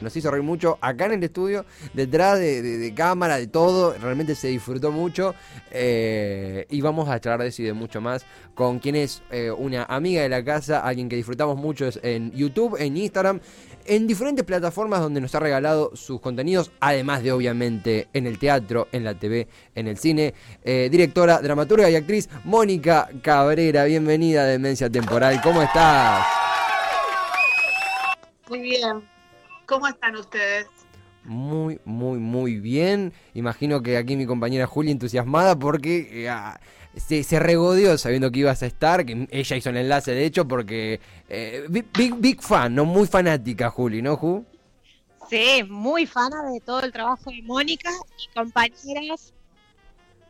Nos hizo reír mucho acá en el estudio, detrás de, cámara, de todo. Realmente se disfrutó mucho. eh, y vamos a charlar de eso de mucho más con quien es eh, una amiga de la casa, alguien que disfrutamos mucho en YouTube, en Instagram, en diferentes plataformas donde nos ha regalado sus contenidos, además de obviamente en el teatro, en la TV, en el cine. Eh, directora, dramaturga y actriz Mónica Cabrera, bienvenida a Demencia Temporal. ¿Cómo estás? Muy bien. ¿Cómo están ustedes? Muy, muy, muy bien. Imagino que aquí mi compañera Juli entusiasmada porque eh, se, se regodeó sabiendo que ibas a estar, que ella hizo el enlace de hecho porque eh, big, big, big fan, no muy fanática Juli, ¿no, Ju? Sí, muy fana de todo el trabajo de Mónica y compañeras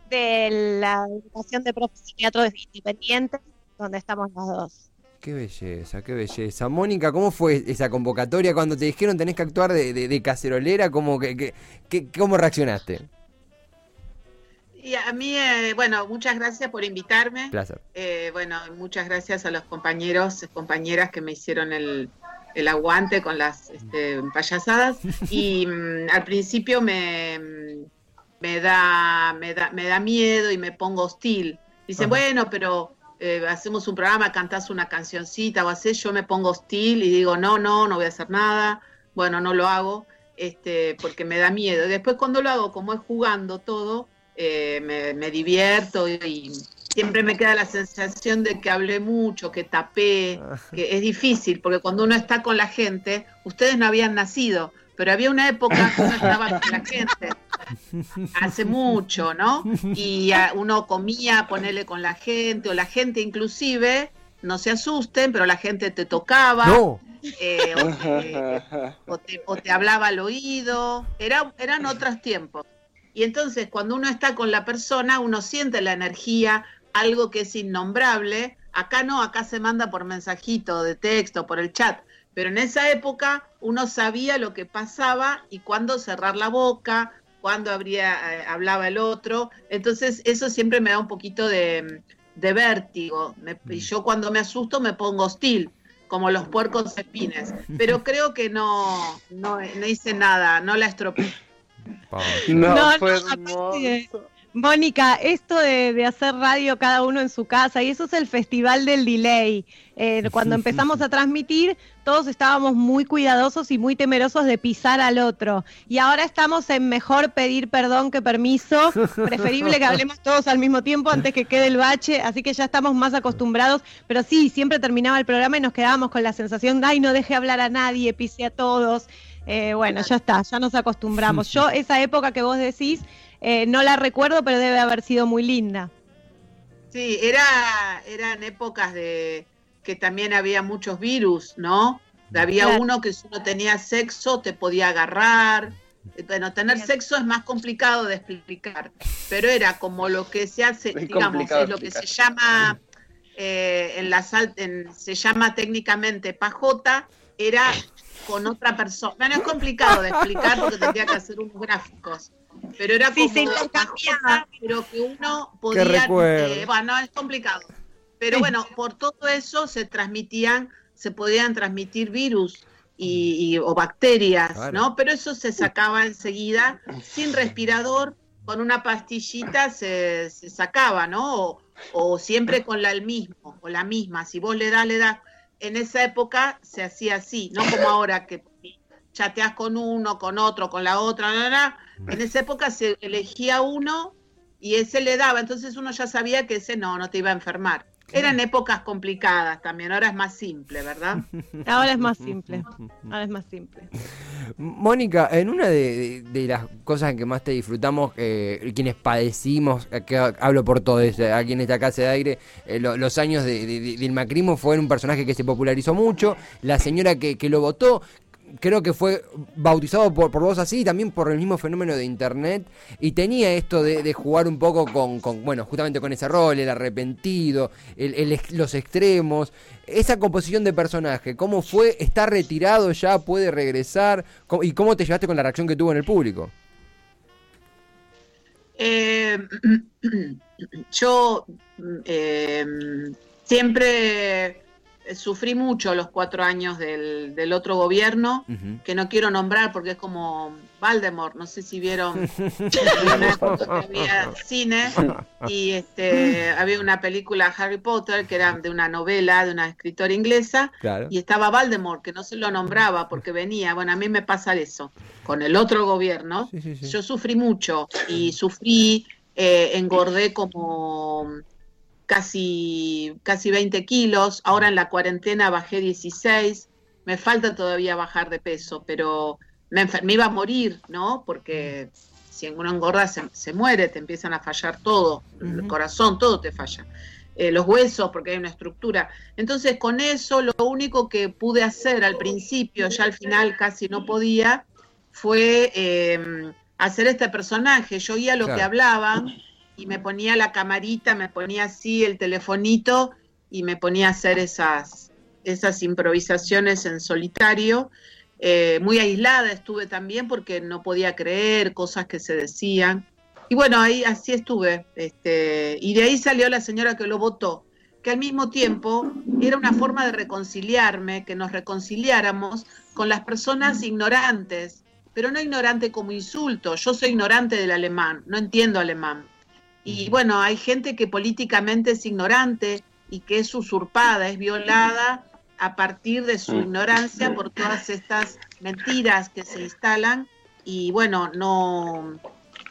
de la educación de profes de teatro independiente, donde estamos las dos. Qué belleza, qué belleza. Mónica, ¿cómo fue esa convocatoria cuando te dijeron tenés que actuar de, de- de cacerolera? ¿Cómo, que, que- que- ¿Cómo reaccionaste? Y a mí, eh, bueno, muchas gracias por invitarme. Placer. Eh, bueno, muchas gracias a los compañeros, compañeras que me hicieron el, el aguante con las este, payasadas. Y mm, al principio me, mm, me, da, me, da, me da miedo y me pongo hostil. Dice, Ajá. bueno, pero eh, hacemos un programa, cantás una cancioncita o así, yo me pongo hostil y digo, no, no, no voy a hacer nada. Bueno, no lo hago este, porque me da miedo. Y después cuando lo hago, como es jugando todo, eh, me, me divierto y, y siempre me queda la sensación de que hablé mucho, que tapé, que es difícil, porque cuando uno está con la gente, ustedes no habían nacido, pero había una época que uno estaba con la gente, hace mucho, ¿no? Y uno comía, ponerle con la gente, o la gente inclusive, no se asusten, pero la gente te tocaba. No, eh, o, te, o te- o te hablaba al oído, era, eran otros tiempos. Y entonces cuando uno está con la persona, uno siente la energía, algo que es innombrable. Acá no, acá se manda por mensajito de texto, por el chat. Pero en esa época uno sabía lo que pasaba y cuándo cerrar la boca, cuándo habría, eh, hablaba el otro. Entonces eso siempre me da un poquito de, de vértigo. Me- y yo cuando me asusto me pongo hostil como los puercos espines. Pero creo que no, no, no hice nada, no la estropeé. No, No, fue no, aparte-. Mónica, esto de, de hacer radio cada uno en su casa, y eso es el festival del delay. Eh, cuando empezamos a transmitir, todos estábamos muy cuidadosos y muy temerosos de pisar al otro. Y ahora estamos en mejor pedir perdón que permiso. Preferible que hablemos todos al mismo tiempo antes que quede el bache, así que ya estamos más acostumbrados. Pero sí, siempre terminaba el programa y nos quedábamos con la sensación, ay, no deje hablar a nadie, pise a todos. Eh, bueno, ya está, ya nos acostumbramos. Yo, esa época que vos decís, eh, no la recuerdo, pero debe haber sido muy linda. Sí, era, eran épocas de que también había muchos virus, ¿no? Había Claro. uno que si uno tenía sexo te podía agarrar. Bueno, tener sexo es más complicado de explicar, pero era como lo que se hace, Es digamos, es lo que se llama, eh, en la sal- en- se llama técnicamente pajota, era con otra persona. No es complicado de explicar porque tendría que hacer unos gráficos, pero era Sí, como pajota, pero que uno podía, eh, bueno, es complicado. Pero Sí. bueno, por todo eso se transmitían, se podían transmitir virus y, y- o bacterias, Claro. ¿no? Pero eso se sacaba enseguida, sin respirador, con una pastillita se, se sacaba, ¿no? O, o siempre con la el mismo, o la misma. Si vos le das, le das. En esa época se hacía así, no como ahora que chateás con uno, con otro, con la otra, la. En esa época se elegía uno y ese le daba, entonces uno ya sabía que ese no, no te iba a enfermar. Eran épocas complicadas también, ahora es más simple, ¿verdad? Ahora es más simple. Ahora es más simple. Mónica, en una de, las cosas en que más te disfrutamos, eh, quienes padecimos, eh, que hablo por todos, eh, aquí en esta casa de aire, eh, lo- los años de- de- de- del macrismo fue un personaje que se popularizó mucho, la señora que, que lo votó, creo que fue bautizado por, por vos así, y también por el mismo fenómeno de internet, y tenía esto de, jugar un poco con, bueno, justamente con ese rol, el arrepentido, los extremos, esa composición de personaje, ¿cómo fue? ¿Está retirado ya? ¿Puede regresar? ¿Cómo- ¿Y cómo te llevaste con la reacción que tuvo en el público? Eh, yo, eh, siempre sufrí mucho los cuatro años del, del otro gobierno, que no quiero nombrar porque es como Voldemort, no sé si vieron una época que había cine y este había una película Harry Potter que era de una novela de una escritora inglesa Claro. y estaba Voldemort que no se lo nombraba porque venía, bueno, a mí me pasa eso con el otro gobierno. Sí, sí, sí. Yo sufrí mucho y sufrí, eh, engordé como casi, casi 20 kilos, ahora en la cuarentena bajé 16, me falta todavía bajar de peso, pero me, me iba a morir, ¿no? Porque si uno engorda se, se muere, te empiezan a fallar todo, el corazón, todo te falla. Eh, los huesos, porque hay una estructura. Entonces, con eso, lo único que pude hacer al principio, ya al final casi no podía, fue eh, hacer este personaje. Yo oía lo Claro. que hablaban y me ponía la camarita, me ponía así el telefonito y me ponía a hacer esas, esas improvisaciones en solitario. Eh, muy aislada estuve también porque no podía creer cosas que se decían. Y bueno, ahí así estuve. Este, y de ahí salió la señora que lo votó, que al mismo tiempo era una forma de reconciliarme, que nos reconciliáramos con las personas ignorantes, pero no ignorante como insulto. Yo soy ignorante del alemán, no entiendo alemán. Y bueno, hay gente que políticamente es ignorante y que es usurpada, es violada a partir de su Mm. ignorancia por todas estas mentiras que se instalan. Y bueno, no,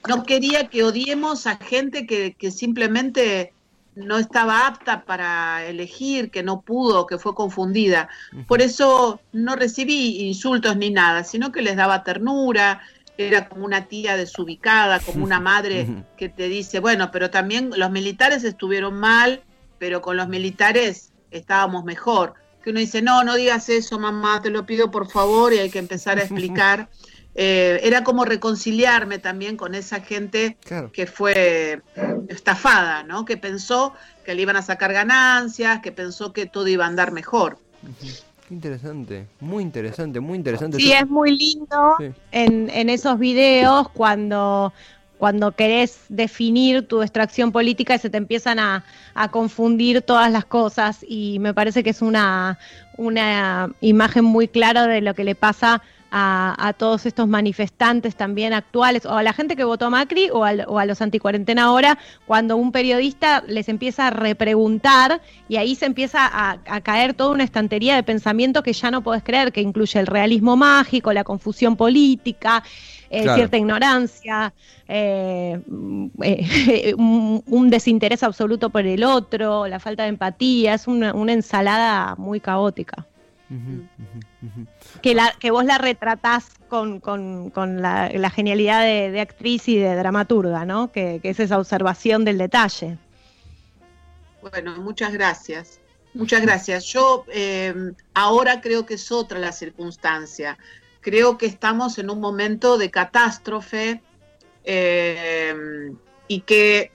no quería que odiemos a gente que, que simplemente no estaba apta para elegir, que no pudo, que fue confundida. Por eso no recibí insultos ni nada, sino que les daba ternura, era como una tía desubicada, como una madre que te dice, bueno, pero también los militares estuvieron mal, pero con los militares estábamos mejor. Que uno dice, no, no digas eso, mamá, te lo pido por favor, y hay que empezar a explicar. Eh, era como reconciliarme también con esa gente Claro. que fue estafada, ¿no? Que pensó que le iban a sacar ganancias, que pensó que todo iba a andar mejor. Interesante, muy interesante, muy interesante. Sí, es muy lindo Sí. en, en esos videos cuando, cuando querés definir tu extracción política y se te empiezan a, a confundir todas las cosas y me parece que es una, una imagen muy clara de lo que le pasa a, a todos estos manifestantes también actuales, o a la gente que votó a Macri o, al- o a los anticuarentena ahora, cuando un periodista les empieza a repreguntar y ahí se empieza a, a caer toda una estantería de pensamiento que ya no podés creer, que incluye el realismo mágico, la confusión política, eh, Claro. cierta ignorancia, eh, eh, un, un desinterés absoluto por el otro, la falta de empatía, es una, una ensalada muy caótica. Que, vos la retratás con, la, genialidad de, actriz y de dramaturga, ¿no? Que, que es esa observación del detalle. Bueno, muchas gracias. Muchas gracias. Yo eh, ahora creo que es otra la circunstancia. Creo que estamos en un momento de catástrofe eh, y que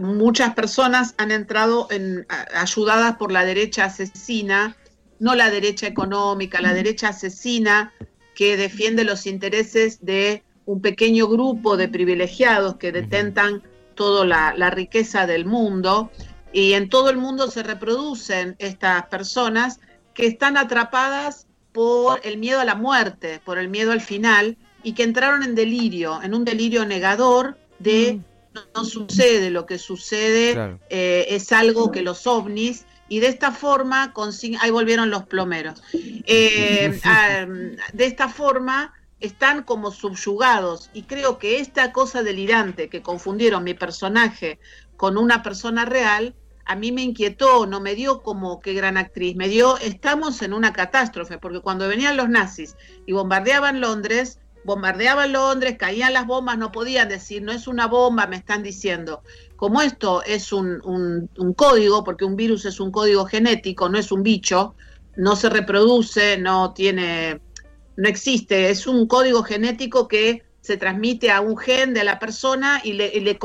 muchas personas han entrado en, ayudadas por la derecha asesina, no la derecha económica, la derecha asesina que defiende los intereses de un pequeño grupo de privilegiados que detentan toda la, la riqueza del mundo. Y en todo el mundo se reproducen estas personas que están atrapadas por el miedo a la muerte, por el miedo al final y que entraron en delirio, en un delirio negador de no, no sucede lo que sucede, Claro. eh, es algo que los ovnis y de esta forma consiguen, ahí volvieron los plomeros, Eh, ah, de esta forma están como subyugados. Y creo que esta cosa delirante que confundieron mi personaje con una persona real, a mí me inquietó, no me dio como qué gran actriz, me dio, estamos en una catástrofe, porque cuando venían los nazis y bombardeaban Londres, bombardeaban Londres, caían las bombas, no podían decir, no es una bomba, me están diciendo. Como esto es un, un- un código, porque un virus es un código genético, no es un bicho, no se reproduce, no tiene, no existe, es un código genético que se transmite a un gen de la persona y le, y le,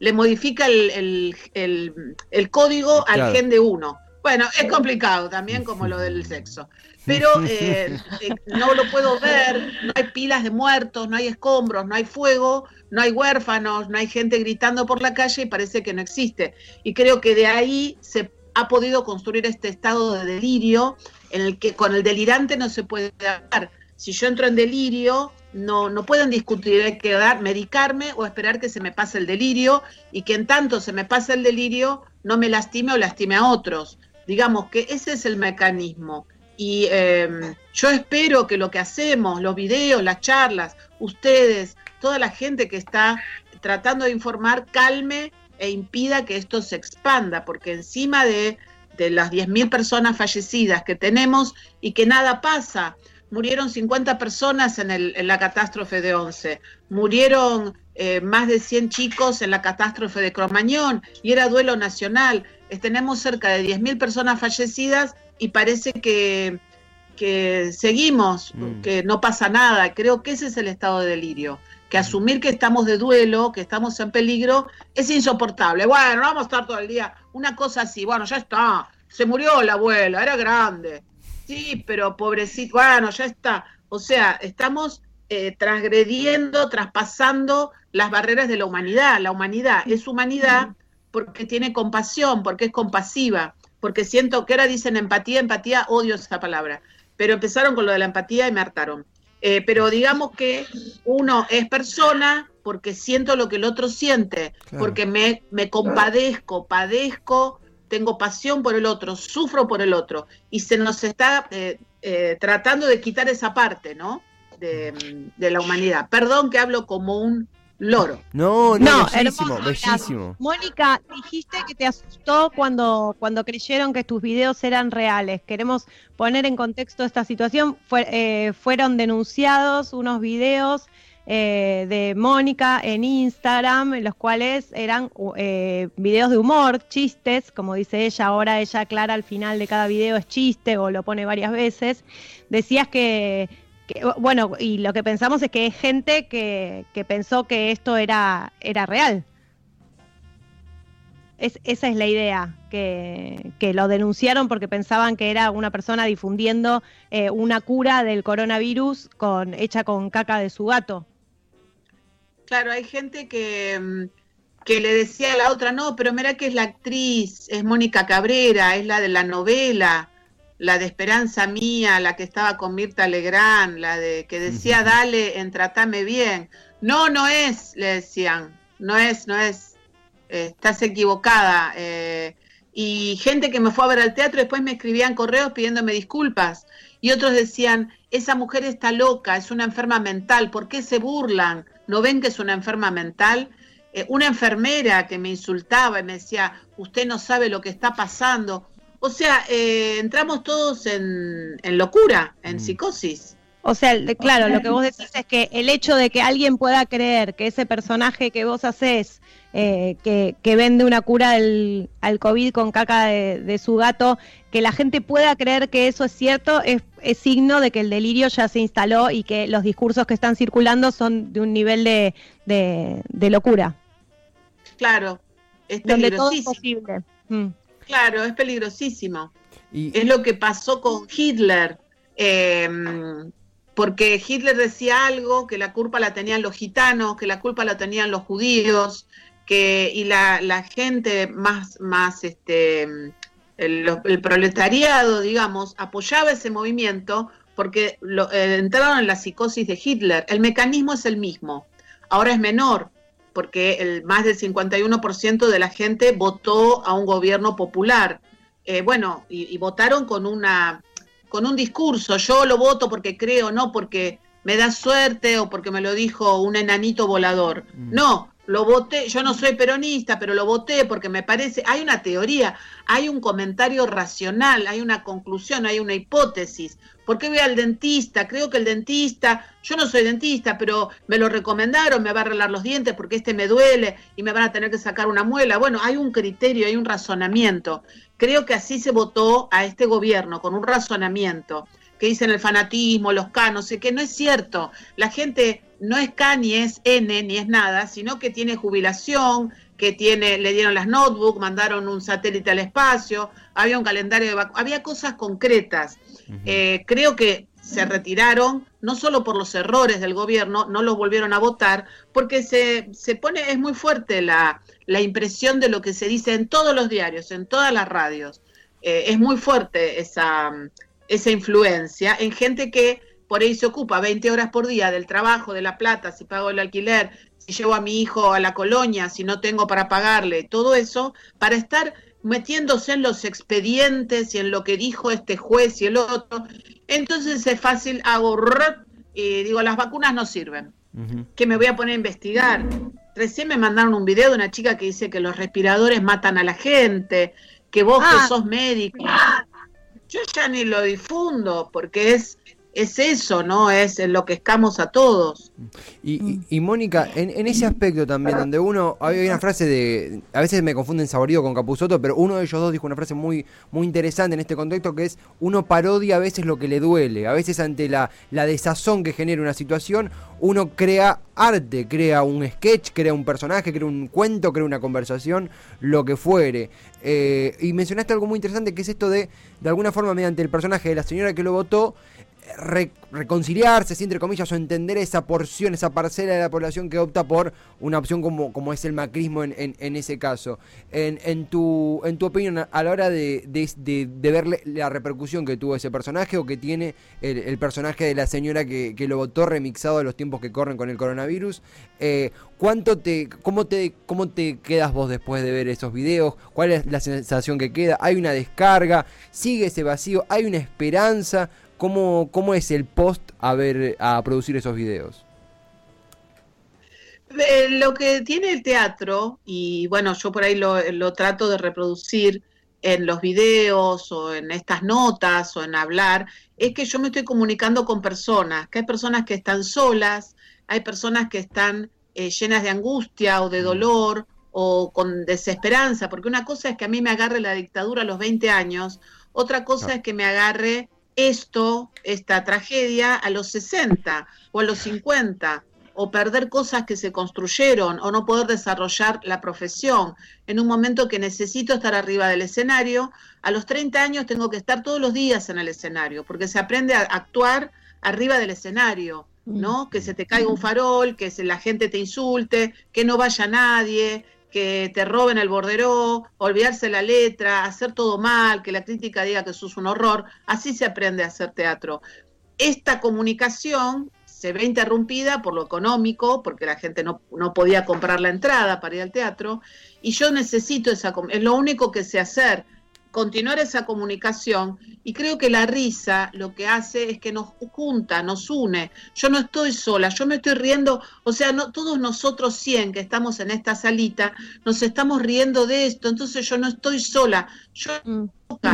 le modifica el, el- el- el código al gen de uno. Bueno, es complicado también como lo del sexo. Pero eh, eh, no lo puedo ver, no hay pilas de muertos, no hay escombros, no hay fuego, no hay huérfanos, no hay gente gritando por la calle y parece que no existe. Y creo que de ahí se ha podido construir este estado de delirio en el que con el delirante no se puede hablar. Si yo entro en delirio, no, no pueden discutir, hay que dar, medicarme o esperar que se me pase el delirio y que en tanto se me pase el delirio no me lastime o lastime a otros. Digamos que ese es el mecanismo. Y em, yo espero que lo que hacemos, los videos, las charlas, ustedes, toda la gente que está tratando de informar, calme e impida que esto se expanda, porque encima de, de las 10.000 personas fallecidas que tenemos y que nada pasa, murieron 50 personas en, el, en la catástrofe de Once, murieron eh, más de 100 chicos en la catástrofe de Cromañón y era duelo nacional. tenemos cerca de 10.000 personas fallecidas y parece que, que seguimos, mm. que no pasa nada. Creo que ese es el estado de delirio. Que mm. asumir que estamos de duelo, que estamos en peligro, es insoportable. Bueno, vamos a estar todo el día. Una cosa así, bueno, ya está. Se murió la abuela, era grande. Sí, pero pobrecito, bueno, ya está. O sea, estamos eh, transgrediendo, traspasando las barreras de la humanidad. La humanidad es humanidad porque tiene compasión, porque es compasiva, porque siento que ahora dicen empatía, empatía, odio esa palabra. Pero empezaron con lo de la empatía y me hartaron. Eh, pero digamos que uno es persona porque siento lo que el otro siente, porque me, me compadezco, padezco tengo pasión por el otro, sufro por el otro, y se nos está eh, eh, tratando de quitar esa parte, ¿no? De, la humanidad. Perdón que hablo como un loro. No, no, bellísimo, bellísimo. Mónica, dijiste que te asustó cuando, cuando creyeron que tus videos eran reales. Queremos poner en contexto esta situación. Eh, fueron denunciados unos videos eh, de Mónica en Instagram, en los cuales eran eh, videos de humor, chistes, como dice ella, ahora ella aclara al final de cada video es chiste o lo pone varias veces. Decías que, bueno, y lo que pensamos es que es gente que, pensó que esto era, era real. Es, esa es la idea, que, lo denunciaron porque pensaban que era una persona difundiendo eh, una cura del coronavirus con, hecha con caca de su gato. Claro, hay gente que, mm, que le decía a la otra, no, pero mira que es la actriz, es Mónica Cabrera, es la de la novela, la de Esperanza Mía, la que estaba con Mirta Legrand, la de que decía, dale, en tratame bien. No, no es, le decían, no es, no es, estás equivocada. Eh, y gente que me fue a ver al teatro después me escribían correos pidiéndome disculpas. Y otros decían, esa mujer está loca, es una enferma mental, ¿por qué se burlan? ¿No ven que es una enferma mental? Eh, una enfermera que me insultaba y me decía, usted no sabe lo que está pasando. O sea, eh, entramos todos en, locura, en mm. psicosis. O sea, claro, lo que vos decís es que el hecho de que alguien pueda creer que ese personaje que vos haces, eh, que, vende una cura al COVID con caca de, su gato, que la gente pueda creer que eso es cierto, es, signo de que el delirio ya se instaló y que los discursos que están circulando son de un nivel de, locura. Claro, es peligrosísimo. Mm. Claro, es peligrosísimo. Y... Es lo que pasó con Hitler. Eh, porque Hitler decía algo, que la culpa la tenían los gitanos, que la culpa la tenían los judíos, que, y la, la gente más, más este, el, proletariado, digamos, apoyaba ese movimiento porque lo, eh, entraron en la psicosis de Hitler. El mecanismo es el mismo, ahora es menor, porque el, más del 51% de la gente votó a un gobierno popular. Eh, bueno, y votaron con una con un discurso, yo lo voto porque creo, no porque me da suerte o porque me lo dijo un enanito volador. Mm. No, lo voté, yo no soy peronista, pero lo voté porque me parece, hay una teoría, hay un comentario racional, hay una conclusión, hay una hipótesis. ¿Por qué voy al dentista? Creo que el dentista, yo no soy dentista, pero me lo recomendaron, me va a arreglar los dientes porque este me duele y me van a tener que sacar una muela. Bueno, hay un criterio, hay un razonamiento. Creo que así se votó a este gobierno, con un razonamiento, que dicen el fanatismo, los canos, que no es cierto. La gente no es K ni es N ni es nada, sino que tiene jubilación, que tiene, le dieron las notebooks, mandaron un satélite al espacio, había un calendario de había cosas concretas. Eh, creo que se retiraron, no solo por los errores del gobierno, no los volvieron a votar, porque se, se pone, es muy fuerte la, la impresión de lo que se dice en todos los diarios, en todas las radios. Eh, es muy fuerte esa, esa influencia en gente que por ahí se ocupa 20 horas por día del trabajo, de la plata, si pago el alquiler, si llevo a mi hijo a la colonia, si no tengo para pagarle, todo eso, para estar metiéndose en los expedientes y en lo que dijo este juez y el otro. Entonces es fácil, hago y digo, las vacunas no sirven. Que me voy a poner a investigar. Recién me mandaron un video de una chica que dice que los respiradores matan a la gente, que vos que ah. sos médico. Yo ya ni lo difundo porque es es eso, ¿no? Es lo que escamos a todos. Y, Mónica, en, ese aspecto también, donde uno, hay una frase de, a veces me confunden Saborío con Capuzoto, pero uno de ellos dos dijo una frase muy, muy interesante en este contexto, que es, uno parodia a veces lo que le duele, a veces ante la, la desazón que genera una situación, uno crea arte, crea un sketch, crea un personaje, crea un cuento, crea una conversación, lo que fuere. Eh, y mencionaste algo muy interesante, que es esto de, de alguna forma, mediante el personaje de la señora que lo votó, reconciliarse, entre comillas, o entender esa porción, esa parcela de la población que opta por una opción como, como es el macrismo en, ese caso. En, tu, en tu opinión, a la hora de, ver la repercusión que tuvo ese personaje o que tiene el, personaje de la señora que, lo votó remixado de los tiempos que corren con el coronavirus, eh, ¿cuánto te, cómo, te, ¿cómo te quedas vos después de ver esos videos? ¿Cuál es la sensación que queda? ¿Hay una descarga? ¿Sigue ese vacío? ¿Hay una esperanza? ¿Cómo, cómo es el post a ver a producir esos videos? Eh, lo que tiene el teatro, y bueno, yo por ahí lo, lo trato de reproducir en los videos o en estas notas o en hablar, es que yo me estoy comunicando con personas, que hay personas que están solas, hay personas que están eh, llenas de angustia o de mm. dolor o con desesperanza, porque una cosa es que a mí me agarre la dictadura a los 20 años, otra cosa es que me agarre esto, esta tragedia, a los 60 o a los 50, o perder cosas que se construyeron, o no poder desarrollar la profesión. En un momento que necesito estar arriba del escenario, a los 30 años tengo que estar todos los días en el escenario, porque se aprende a actuar arriba del escenario, ¿no? Que se te caiga un farol, que la gente te insulte, que no vaya nadie, que te roben el borderó, olvidarse la letra, hacer todo mal, que la crítica diga que eso es un horror. Así se aprende a hacer teatro. Esta comunicación se ve interrumpida por lo económico, porque la gente no, no podía comprar la entrada para ir al teatro, y yo necesito esa, es lo único que sé hacer, continuar esa comunicación y creo que la risa lo que hace es que nos junta, nos une. Yo no estoy sola, yo me estoy riendo, o sea, no, todos nosotros 100 que estamos en esta salita, nos estamos riendo de esto, entonces yo no estoy sola, yo mm.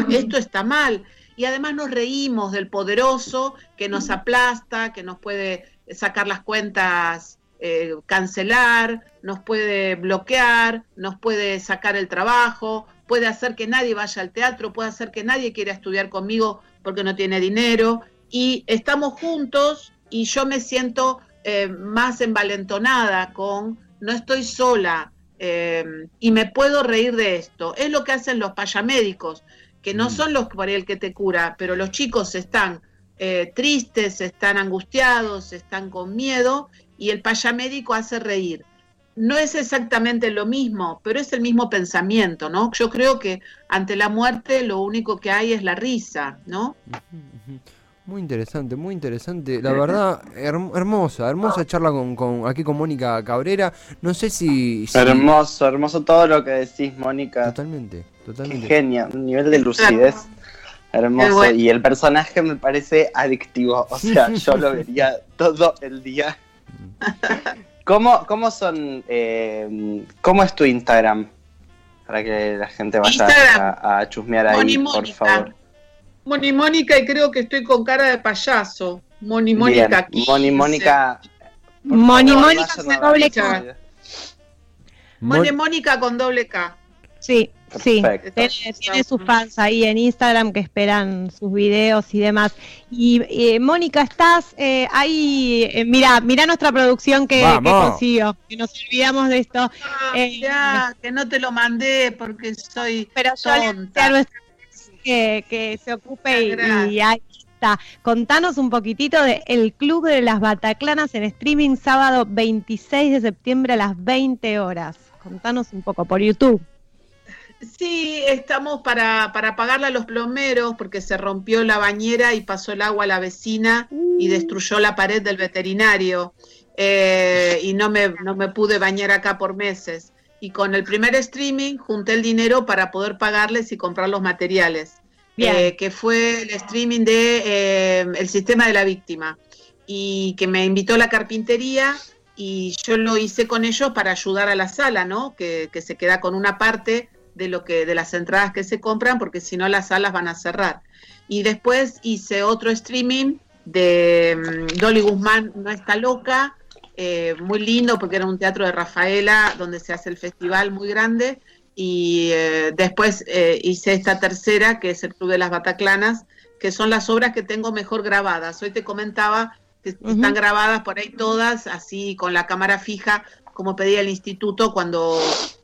esto está mal. Y además nos reímos del poderoso que nos aplasta, que nos puede sacar las cuentas eh, cancelar, nos puede bloquear, nos puede sacar el trabajo, puede hacer que nadie vaya al teatro, puede hacer que nadie quiera estudiar conmigo porque no tiene dinero. Y estamos juntos y yo me siento eh, más envalentonada con, no estoy sola eh, y me puedo reír de esto. Es lo que hacen los payamédicos, que no mm. son los por el que te cura, pero los chicos están eh, tristes, están angustiados, están con miedo y el payamédico hace reír no es exactamente lo mismo, pero es el mismo pensamiento, ¿no? Yo creo que ante la muerte lo único que hay es la risa, ¿no? Muy interesante, muy interesante. La verdad, hermosa, hermosa charla con, aquí con Mónica Cabrera. No sé si, Hermoso, hermoso todo lo que decís, Mónica. Totalmente, totalmente. genia, un nivel de lucidez. Hermoso. Y el personaje me parece adictivo. O sea, yo lo vería todo el día. ¿Cómo, cómo son, eh, cómo es tu Instagram? Para que la gente vaya a, chusmear ahí, por favor. Moni Mónica y creo que estoy con cara de payaso. Moni Mónica Moni Mónica. Moni Mónica con doble K. Moni Mónica con doble K. Sí. Sí, tiene, sus fans ahí en Instagram que esperan sus videos y demás. Y eh, Mónica, estás eh, ahí, eh, mira, mira nuestra producción que, que, consiguió, que nos olvidamos de esto. Ah, que no te lo mandé porque soy pero tonta. que, que se ocupe y, y ahí está. Contanos un poquitito de El Club de las Bataclanas en streaming sábado 26 de septiembre a las 20 horas. Contanos un poco por YouTube. Sí, estamos para, para pagarle a los plomeros porque se rompió la bañera y pasó el agua a la vecina y mm. destruyó la pared del veterinario. Eh, y no me, no me pude bañar acá por meses. Y con el primer streaming junté el dinero para poder pagarles y comprar los materiales, eh, que fue el streaming de eh, El Sistema de la Víctima, y que me invitó a la carpintería y yo lo hice con ellos para ayudar a la sala, ¿no? Que, que se queda con una parte de lo que de las entradas que se compran porque si no las salas van a cerrar. Y después hice otro streaming de mm, Dolly Guzmán no está loca, eh, muy lindo porque era un teatro de Rafaela donde se hace el festival muy grande y eh, después eh, hice esta tercera que es el Club de las Bataclanas, que son las obras que tengo mejor grabadas. Hoy te comentaba que están grabadas por ahí todas, así con la cámara fija, como pedía el instituto cuando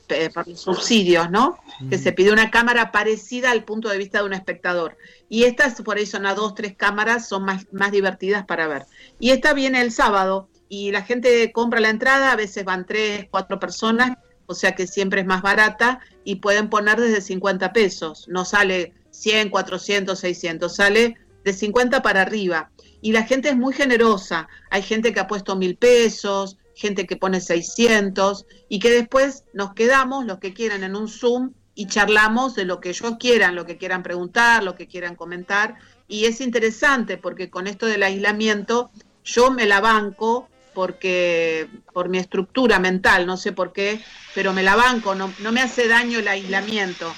eh, por los subsidios, ¿no? Que se pide una cámara parecida al punto de vista de un espectador. Y estas, por ahí son a dos, tres cámaras, son más, más divertidas para ver. Y esta viene el sábado y la gente compra la entrada, a veces van tres, cuatro personas, o sea que siempre es más barata y pueden poner desde 50 pesos. No sale 100, 400, 600, sale de 50 para arriba. Y la gente es muy generosa. Hay gente que ha puesto mil pesos, gente que pone 600 y que después nos quedamos, los que quieran, en un Zoom y charlamos de lo que ellos quieran, lo que quieran preguntar, lo que quieran comentar. Y es interesante porque con esto del aislamiento yo me la banco porque por mi estructura mental, no sé por qué, pero me la banco, no, no me hace daño el aislamiento,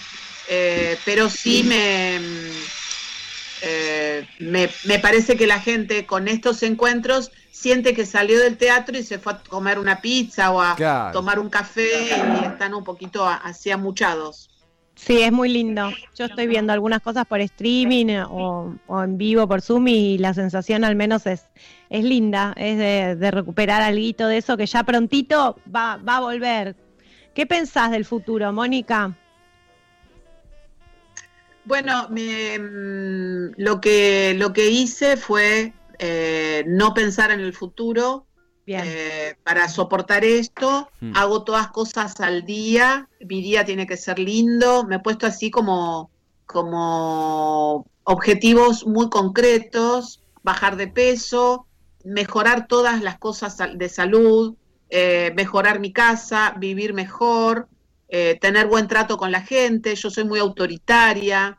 eh, pero sí me, eh, me, me parece que la gente con estos encuentros siente que salió del teatro y se fue a comer una pizza o a tomar un café y están un poquito así amuchados. Sí, es muy lindo. Yo estoy viendo algunas cosas por streaming o, en vivo por Zoom y la sensación al menos es, es linda, es de, recuperar algo de eso que ya prontito va, va a volver. ¿Qué pensás del futuro, Mónica? Bueno, mm, lo, que, lo que hice fue eh, no pensar en el futuro. Eh, para soportar esto, hmm. hago todas cosas al día, mi día tiene que ser lindo, me he puesto así como, como objetivos muy concretos, bajar de peso, mejorar todas las cosas de salud, eh, mejorar mi casa, vivir mejor, tener buen trato con la gente, yo soy muy autoritaria,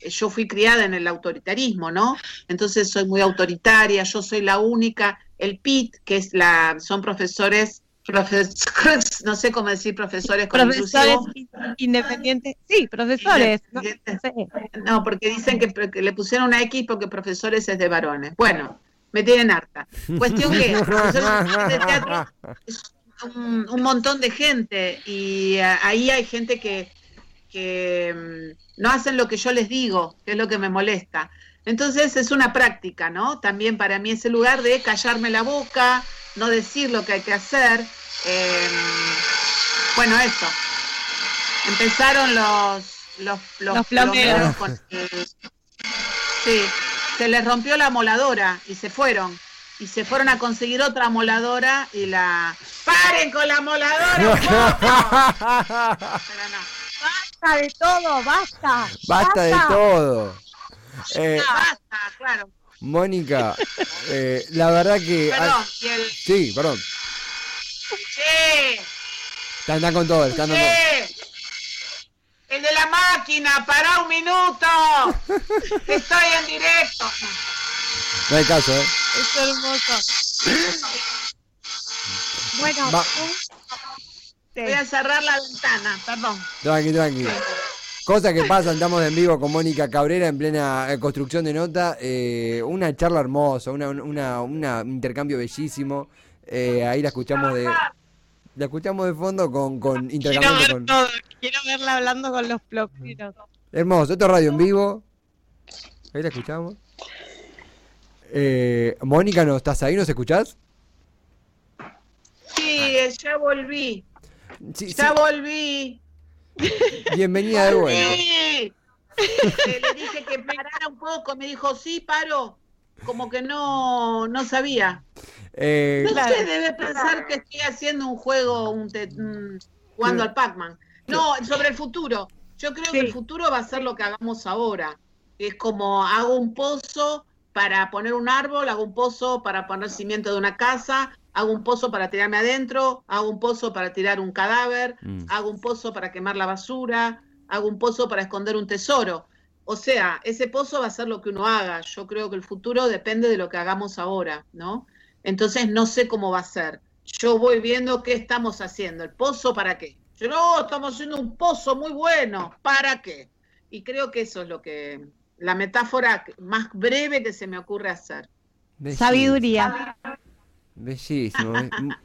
yo fui criada en el autoritarismo, ¿no? Entonces soy muy autoritaria, yo soy la única, el PIT, que es la, son profesores, profesores no sé cómo decir profesores con Profesores independientes, sí, profesores. No, porque dicen que, le pusieron una X porque profesores es de varones. Bueno, me tienen harta. Cuestión que profesores de teatro es un, un montón de gente y eh, ahí hay gente que que mm, no hacen lo que yo les digo, que es lo que me molesta. Entonces es una práctica, ¿no? También para mí ese lugar de callarme la boca, no decir lo que hay que hacer. Em, bueno, eso. Empezaron los los, los, plomeros. sí, se les rompió la moladora y se fueron. Y se fueron a conseguir otra moladora y la... ¡Paren con la moladora! Pero no basta de todo, basta. Basta, de todo. Eh, basta, claro. Mónica, eh, la verdad que. Perdón, Sí, perdón. Che. Están, con todo, están che. El de la máquina, para un minuto. Estoy en directo. No hay caso, ¿eh? Es hermoso. Bueno, Voy a cerrar la ventana, perdón. Tranqui, tranqui. Cosas que pasan, estamos en vivo con Mónica Cabrera en plena eh, construcción de nota. Eh, una charla hermosa, una, una, intercambio bellísimo. Eh, ahí la escuchamos de. La escuchamos de fondo con, con intercambio Quiero, ver Todo. Quiero verla hablando con los ploquitos. Hermoso, esto es radio en vivo. Ahí la escuchamos. Mónica, ¿no estás ahí? ¿Nos escuchás? Sí, ya volví ya volví. Bienvenida de vuelta. Le dije que parara un poco, me dijo, sí, paro. Como que no, no sabía. Eh, no sé, debe pensar que estoy haciendo un juego, un, jugando al Pac-Man. No, sobre el futuro. Yo creo que el futuro va a ser lo que hagamos ahora. Es como hago un pozo para poner un árbol, hago un pozo para poner cimiento de una casa, hago un pozo para tirarme adentro, hago un pozo para tirar un cadáver, mm. hago un pozo para quemar la basura, hago un pozo para esconder un tesoro. O sea, ese pozo va a ser lo que uno haga. Yo creo que el futuro depende de lo que hagamos ahora, ¿no? Entonces no sé cómo va a ser. Yo voy viendo qué estamos haciendo. ¿El pozo para qué? Yo no, estamos haciendo un pozo muy bueno. ¿Para qué? Y creo que eso es lo que, la metáfora más breve que se me ocurre hacer. Sabiduría. Bellísimo.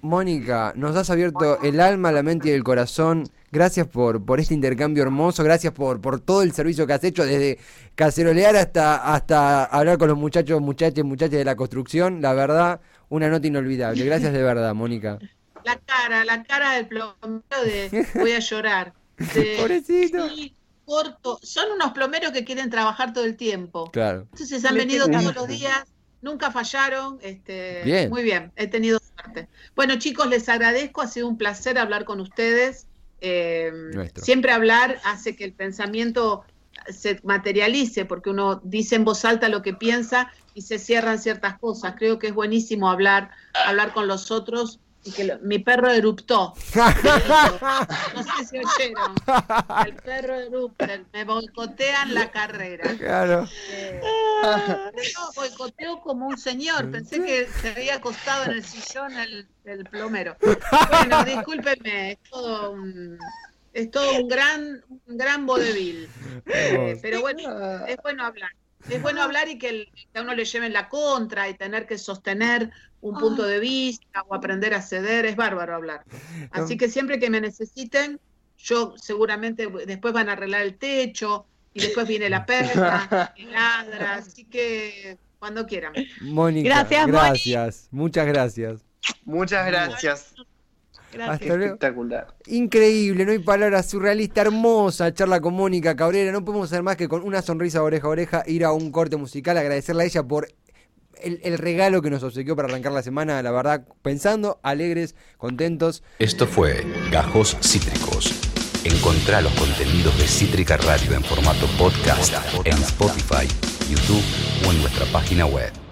Mónica, nos has abierto el alma, la mente y el corazón. Gracias por, por este intercambio hermoso, gracias por, por todo el servicio que has hecho, desde cacerolear hasta, hasta hablar con los muchachos, muchachas, muchachas de la construcción. La verdad, una nota inolvidable. Gracias de verdad, Mónica. La cara, la cara del plomero de voy a llorar. Pobrecito. corto. Son unos plomeros que quieren trabajar todo el tiempo. Claro. Entonces han venido todos los días nunca fallaron. Este, Muy bien, he tenido suerte. Bueno, chicos, les agradezco, ha sido un placer hablar con ustedes. Em, siempre hablar hace que el pensamiento se materialice, porque uno dice en voz alta lo que piensa y se cierran ciertas cosas. Creo que es buenísimo hablar, hablar con los otros y que mi perro eruptó. no sé si oyeron. El perro erupta, me boicotean la carrera. Claro. Eh, no, boicoteo como un señor. Pensé que se había acostado en el sillón el, el plomero. Bueno, discúlpenme, es todo un, es todo un gran, un gran vodevil. Eh, pero bueno, es bueno hablar. Es bueno hablar y que, a uno le lleven la contra y tener que sostener un punto de vista o aprender a ceder, es bárbaro hablar. Así que siempre que me necesiten, yo seguramente después van a arreglar el techo y después viene la perra y ladra, así que cuando quieran. Mónica, gracias, gracias, muchas gracias. Muchas gracias. Espectacular. Increíble, no hay palabras, surrealista, hermosa charla con Mónica Cabrera. No podemos hacer más que con una sonrisa oreja a oreja ir a un corte musical, agradecerle a ella por el, regalo que nos obsequió para arrancar la semana, la verdad, pensando, alegres, contentos. Esto fue Gajos Cítricos. Encontrá los contenidos de Cítrica Radio en formato podcast en Spotify, YouTube o en nuestra página web.